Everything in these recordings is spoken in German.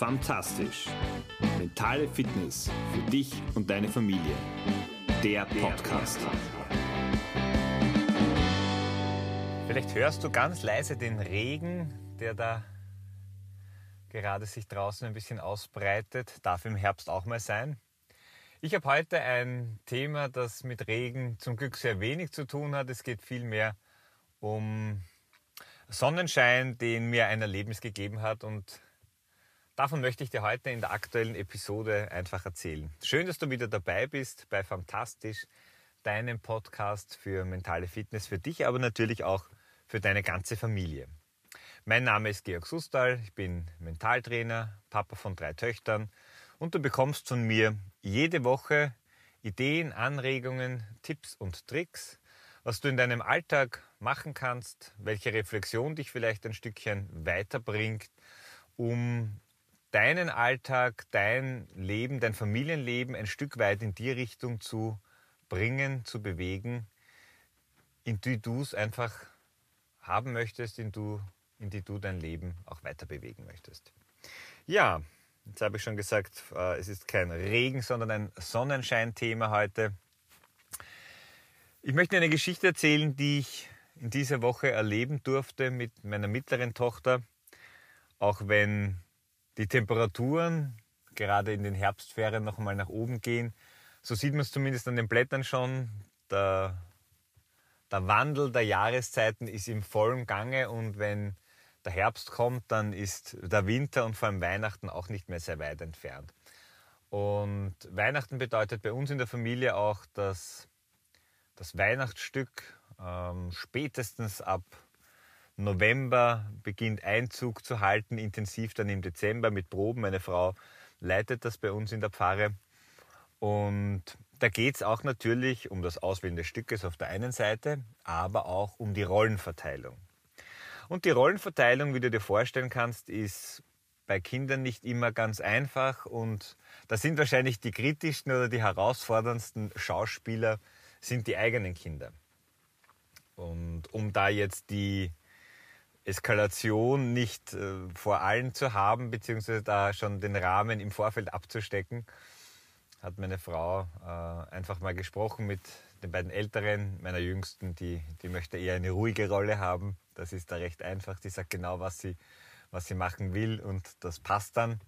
Fantastisch. Mentale Fitness für dich und deine Familie. Der Podcast. Vielleicht hörst du ganz leise den Regen, der da gerade sich draußen ein bisschen ausbreitet. Darf im Herbst auch mal sein. Ich habe heute ein Thema, das mit Regen zum Glück sehr wenig zu tun hat. Es geht vielmehr um Sonnenschein, den mir ein Erlebnis gegeben hat und Davon möchte ich dir heute in der aktuellen Episode einfach erzählen. Schön, dass du wieder dabei bist bei Fantastisch, deinem Podcast für mentale Fitness für dich, aber natürlich auch für deine ganze Familie. Mein Name ist Georg Sustal, ich bin Mentaltrainer, Papa von drei Töchtern und du bekommst von mir jede Woche Ideen, Anregungen, Tipps und Tricks, was du in deinem Alltag machen kannst, welche Reflexion dich vielleicht ein Stückchen weiterbringt, um deinen Alltag, dein Leben, dein Familienleben ein Stück weit in die Richtung zu bringen, zu bewegen, in die du es einfach haben möchtest, in, du, in die du dein Leben auch weiter bewegen möchtest. Ja, jetzt habe ich schon gesagt, äh, es ist kein Regen, sondern ein Sonnenschein-Thema heute. Ich möchte eine Geschichte erzählen, die ich in dieser Woche erleben durfte mit meiner mittleren Tochter, auch wenn die Temperaturen gerade in den Herbstferien noch einmal nach oben gehen. So sieht man es zumindest an den Blättern schon. Der, der Wandel der Jahreszeiten ist im vollen Gange und wenn der Herbst kommt, dann ist der Winter und vor allem Weihnachten auch nicht mehr sehr weit entfernt. Und Weihnachten bedeutet bei uns in der Familie auch, dass das Weihnachtsstück ähm, spätestens ab November beginnt Einzug zu halten, intensiv dann im Dezember mit Proben. Meine Frau leitet das bei uns in der Pfarre. Und da geht es auch natürlich um das Auswählen des Stückes auf der einen Seite, aber auch um die Rollenverteilung. Und die Rollenverteilung, wie du dir vorstellen kannst, ist bei Kindern nicht immer ganz einfach und da sind wahrscheinlich die kritischsten oder die herausforderndsten Schauspieler sind die eigenen Kinder. Und um da jetzt die Eskalation nicht äh, vor allen zu haben, beziehungsweise da schon den Rahmen im Vorfeld abzustecken, hat meine Frau äh, einfach mal gesprochen mit den beiden Älteren, meiner Jüngsten, die, die möchte eher eine ruhige Rolle haben. Das ist da recht einfach. Die sagt genau, was sie, was sie machen will und das passt dann.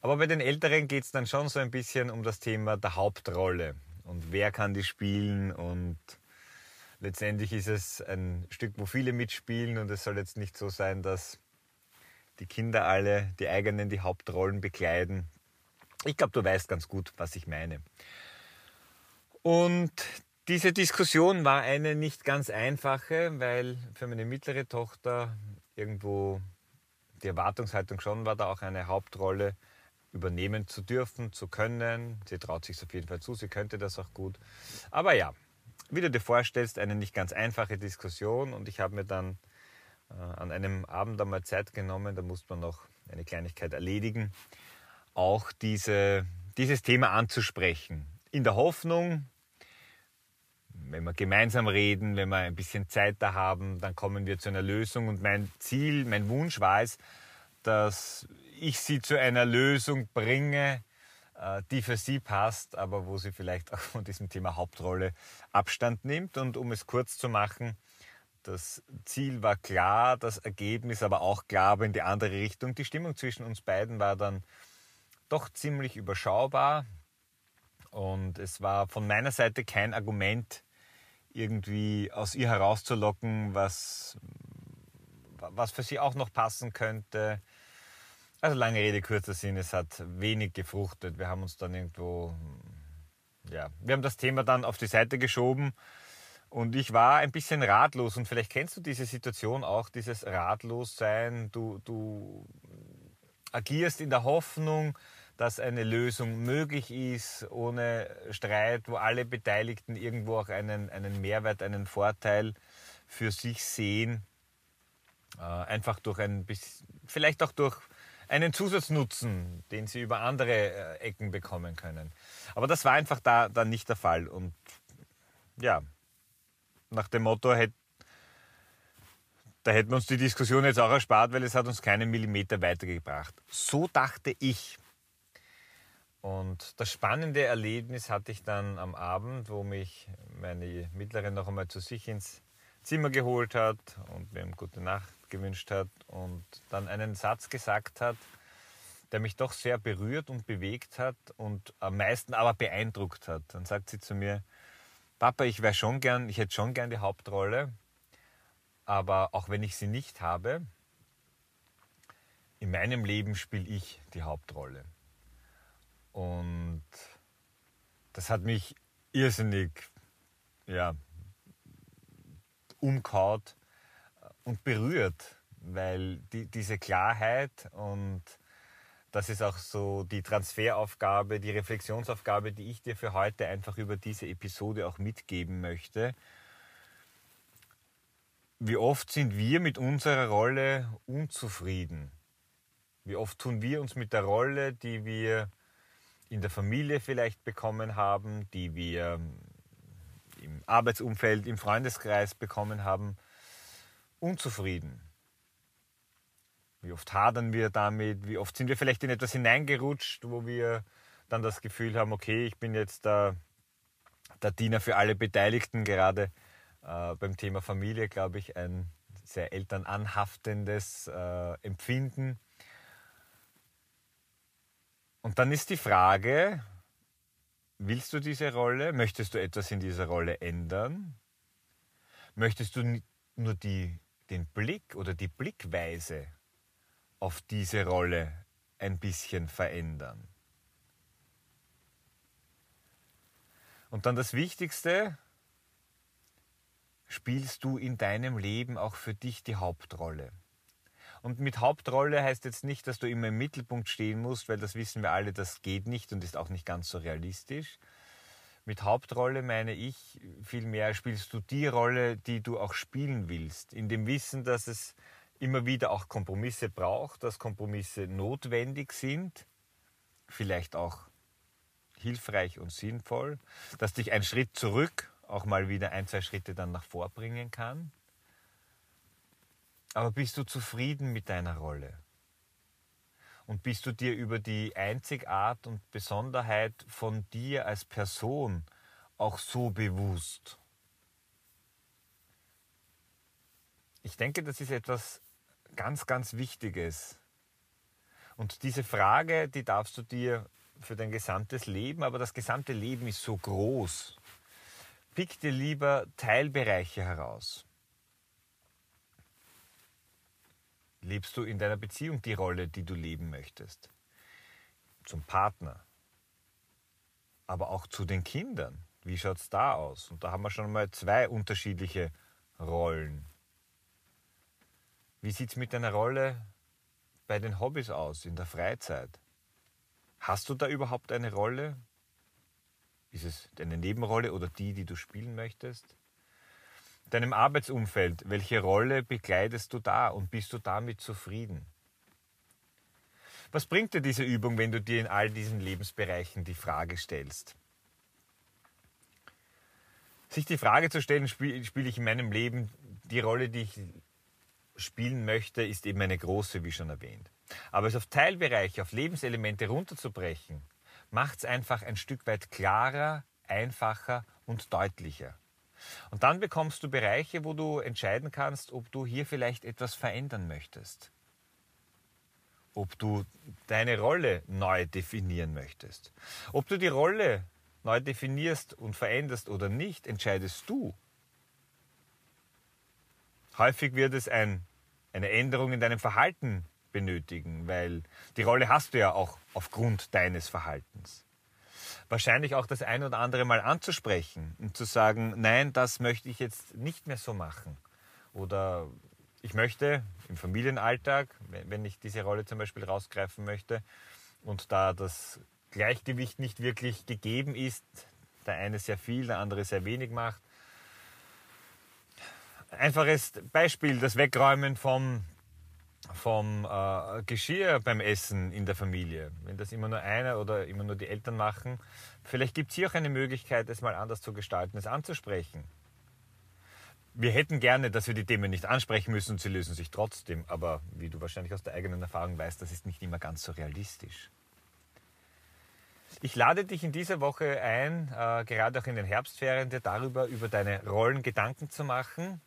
Aber bei den Älteren geht es dann schon so ein bisschen um das Thema der Hauptrolle und wer kann die spielen und letztendlich ist es ein Stück, wo viele mitspielen und es soll jetzt nicht so sein, dass die Kinder alle die eigenen die Hauptrollen bekleiden. Ich glaube, du weißt ganz gut, was ich meine. Und diese Diskussion war eine nicht ganz einfache, weil für meine mittlere Tochter irgendwo die Erwartungshaltung schon war, da auch eine Hauptrolle übernehmen zu dürfen, zu können. Sie traut sich auf jeden Fall zu, sie könnte das auch gut. Aber ja, wie du dir vorstellst, eine nicht ganz einfache Diskussion und ich habe mir dann äh, an einem Abend einmal Zeit genommen, da musste man noch eine Kleinigkeit erledigen, auch diese, dieses Thema anzusprechen. In der Hoffnung, wenn wir gemeinsam reden, wenn wir ein bisschen Zeit da haben, dann kommen wir zu einer Lösung. Und mein Ziel, mein Wunsch war es, dass ich sie zu einer Lösung bringe, die für sie passt, aber wo sie vielleicht auch von diesem Thema Hauptrolle Abstand nimmt. Und um es kurz zu machen, das Ziel war klar, das Ergebnis aber auch klar, aber in die andere Richtung. Die Stimmung zwischen uns beiden war dann doch ziemlich überschaubar und es war von meiner Seite kein Argument, irgendwie aus ihr herauszulocken, was, was für sie auch noch passen könnte. Also lange Rede, kurzer Sinn, es hat wenig gefruchtet. Wir haben uns dann irgendwo, ja, wir haben das Thema dann auf die Seite geschoben und ich war ein bisschen ratlos und vielleicht kennst du diese Situation auch, dieses Ratlossein. Du, du agierst in der Hoffnung, dass eine Lösung möglich ist, ohne Streit, wo alle Beteiligten irgendwo auch einen, einen Mehrwert, einen Vorteil für sich sehen. Äh, einfach durch ein bisschen, vielleicht auch durch einen Zusatznutzen, den sie über andere äh, Ecken bekommen können. Aber das war einfach da dann nicht der Fall. Und ja, nach dem Motto, da hätten wir uns die Diskussion jetzt auch erspart, weil es hat uns keinen Millimeter weitergebracht. So dachte ich. Und das spannende Erlebnis hatte ich dann am Abend, wo mich meine Mittlere noch einmal zu sich ins Zimmer geholt hat und mir gute Nacht gewünscht hat und dann einen Satz gesagt hat, der mich doch sehr berührt und bewegt hat und am meisten aber beeindruckt hat. Dann sagt sie zu mir, Papa, ich wäre schon gern, ich hätte schon gern die Hauptrolle, aber auch wenn ich sie nicht habe, in meinem Leben spiele ich die Hauptrolle. Und das hat mich irrsinnig ja, umkaut und berührt, weil die, diese Klarheit und das ist auch so die Transferaufgabe, die Reflexionsaufgabe, die ich dir für heute einfach über diese Episode auch mitgeben möchte. Wie oft sind wir mit unserer Rolle unzufrieden? Wie oft tun wir uns mit der Rolle, die wir in der Familie vielleicht bekommen haben, die wir im Arbeitsumfeld, im Freundeskreis bekommen haben, unzufrieden? Wie oft hadern wir damit? Wie oft sind wir vielleicht in etwas hineingerutscht, wo wir dann das Gefühl haben, okay, ich bin jetzt der, der Diener für alle Beteiligten, gerade äh, beim Thema Familie, glaube ich, ein sehr elternanhaftendes äh, Empfinden. Und dann ist die Frage, willst du diese Rolle? Möchtest du etwas in dieser Rolle ändern? Möchtest du nur die, den Blick oder die Blickweise auf diese Rolle ein bisschen verändern? Und dann das Wichtigste, spielst du in deinem Leben auch für dich die Hauptrolle? Und mit Hauptrolle heißt jetzt nicht, dass du immer im Mittelpunkt stehen musst, weil das wissen wir alle, das geht nicht und ist auch nicht ganz so realistisch. Mit Hauptrolle meine ich, vielmehr spielst du die Rolle, die du auch spielen willst, in dem Wissen, dass es immer wieder auch Kompromisse braucht, dass Kompromisse notwendig sind, vielleicht auch hilfreich und sinnvoll, dass dich ein Schritt zurück auch mal wieder ein, zwei Schritte dann nach vorbringen kann. Aber bist du zufrieden mit deiner Rolle? Und bist du dir über die Einzigart und Besonderheit von dir als Person auch so bewusst? Ich denke, das ist etwas ganz, ganz Wichtiges. Und diese Frage, die darfst du dir für dein gesamtes Leben, aber das gesamte Leben ist so groß. Pick dir lieber Teilbereiche heraus. Lebst du in deiner Beziehung die Rolle, die du leben möchtest? Zum Partner, aber auch zu den Kindern. Wie schaut es da aus? Und da haben wir schon mal zwei unterschiedliche Rollen. Wie sieht es mit deiner Rolle bei den Hobbys aus, in der Freizeit? Hast du da überhaupt eine Rolle? Ist es deine Nebenrolle oder die, die du spielen möchtest? Deinem Arbeitsumfeld, welche Rolle bekleidest du da und bist du damit zufrieden? Was bringt dir diese Übung, wenn du dir in all diesen Lebensbereichen die Frage stellst? Sich die Frage zu stellen, spiele spiel ich in meinem Leben die Rolle, die ich spielen möchte, ist eben eine große, wie schon erwähnt. Aber es auf Teilbereiche, auf Lebenselemente runterzubrechen, macht es einfach ein Stück weit klarer, einfacher und deutlicher. Und dann bekommst du Bereiche, wo du entscheiden kannst, ob du hier vielleicht etwas verändern möchtest. Ob du deine Rolle neu definieren möchtest. Ob du die Rolle neu definierst und veränderst oder nicht, entscheidest du. Häufig wird es ein, eine Änderung in deinem Verhalten benötigen, weil die Rolle hast du ja auch aufgrund deines Verhaltens. Wahrscheinlich auch das ein oder andere mal anzusprechen und zu sagen, nein, das möchte ich jetzt nicht mehr so machen. Oder ich möchte im Familienalltag, wenn ich diese Rolle zum Beispiel rausgreifen möchte und da das Gleichgewicht nicht wirklich gegeben ist, der eine sehr viel, der andere sehr wenig macht. Einfaches Beispiel, das Wegräumen vom vom äh, Geschirr beim Essen in der Familie. Wenn das immer nur einer oder immer nur die Eltern machen, vielleicht gibt es hier auch eine Möglichkeit, es mal anders zu gestalten, es anzusprechen. Wir hätten gerne, dass wir die Themen nicht ansprechen müssen und sie lösen sich trotzdem. Aber wie du wahrscheinlich aus der eigenen Erfahrung weißt, das ist nicht immer ganz so realistisch. Ich lade dich in dieser Woche ein, äh, gerade auch in den Herbstferien, dir darüber über deine Rollen Gedanken zu machen.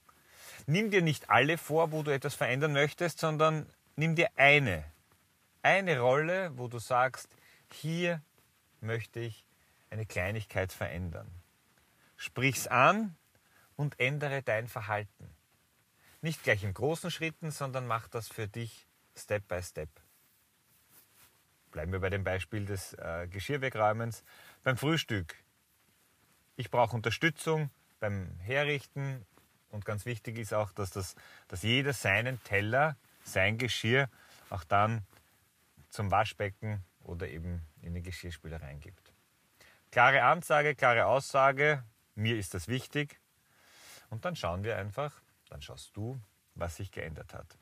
Nimm dir nicht alle vor, wo du etwas verändern möchtest, sondern nimm dir eine. Eine Rolle, wo du sagst, hier möchte ich eine Kleinigkeit verändern. Sprich's an und ändere dein Verhalten. Nicht gleich in großen Schritten, sondern mach das für dich Step by Step. Bleiben wir bei dem Beispiel des äh, Geschirrwegräumens. Beim Frühstück. Ich brauche Unterstützung beim Herrichten und ganz wichtig ist auch, dass, das, dass jeder seinen Teller, sein Geschirr auch dann zum Waschbecken oder eben in den Geschirrspüler reingibt. Klare Ansage, klare Aussage, mir ist das wichtig. Und dann schauen wir einfach, dann schaust du, was sich geändert hat.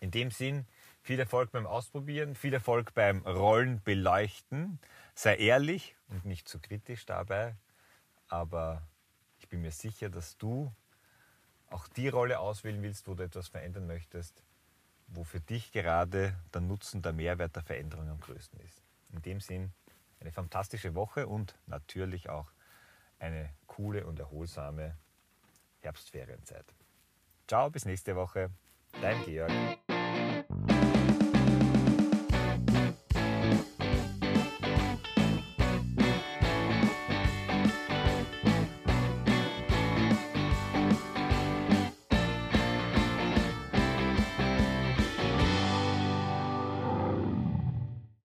In dem Sinn, viel Erfolg beim Ausprobieren, viel Erfolg beim Rollen beleuchten. Sei ehrlich und nicht zu kritisch dabei, aber ich bin mir sicher, dass du auch die Rolle auswählen willst, wo du etwas verändern möchtest, wo für dich gerade der Nutzen, der Mehrwert der Veränderung am größten ist. In dem Sinn eine fantastische Woche und natürlich auch eine coole und erholsame Herbstferienzeit. Ciao, bis nächste Woche. Dein Georg.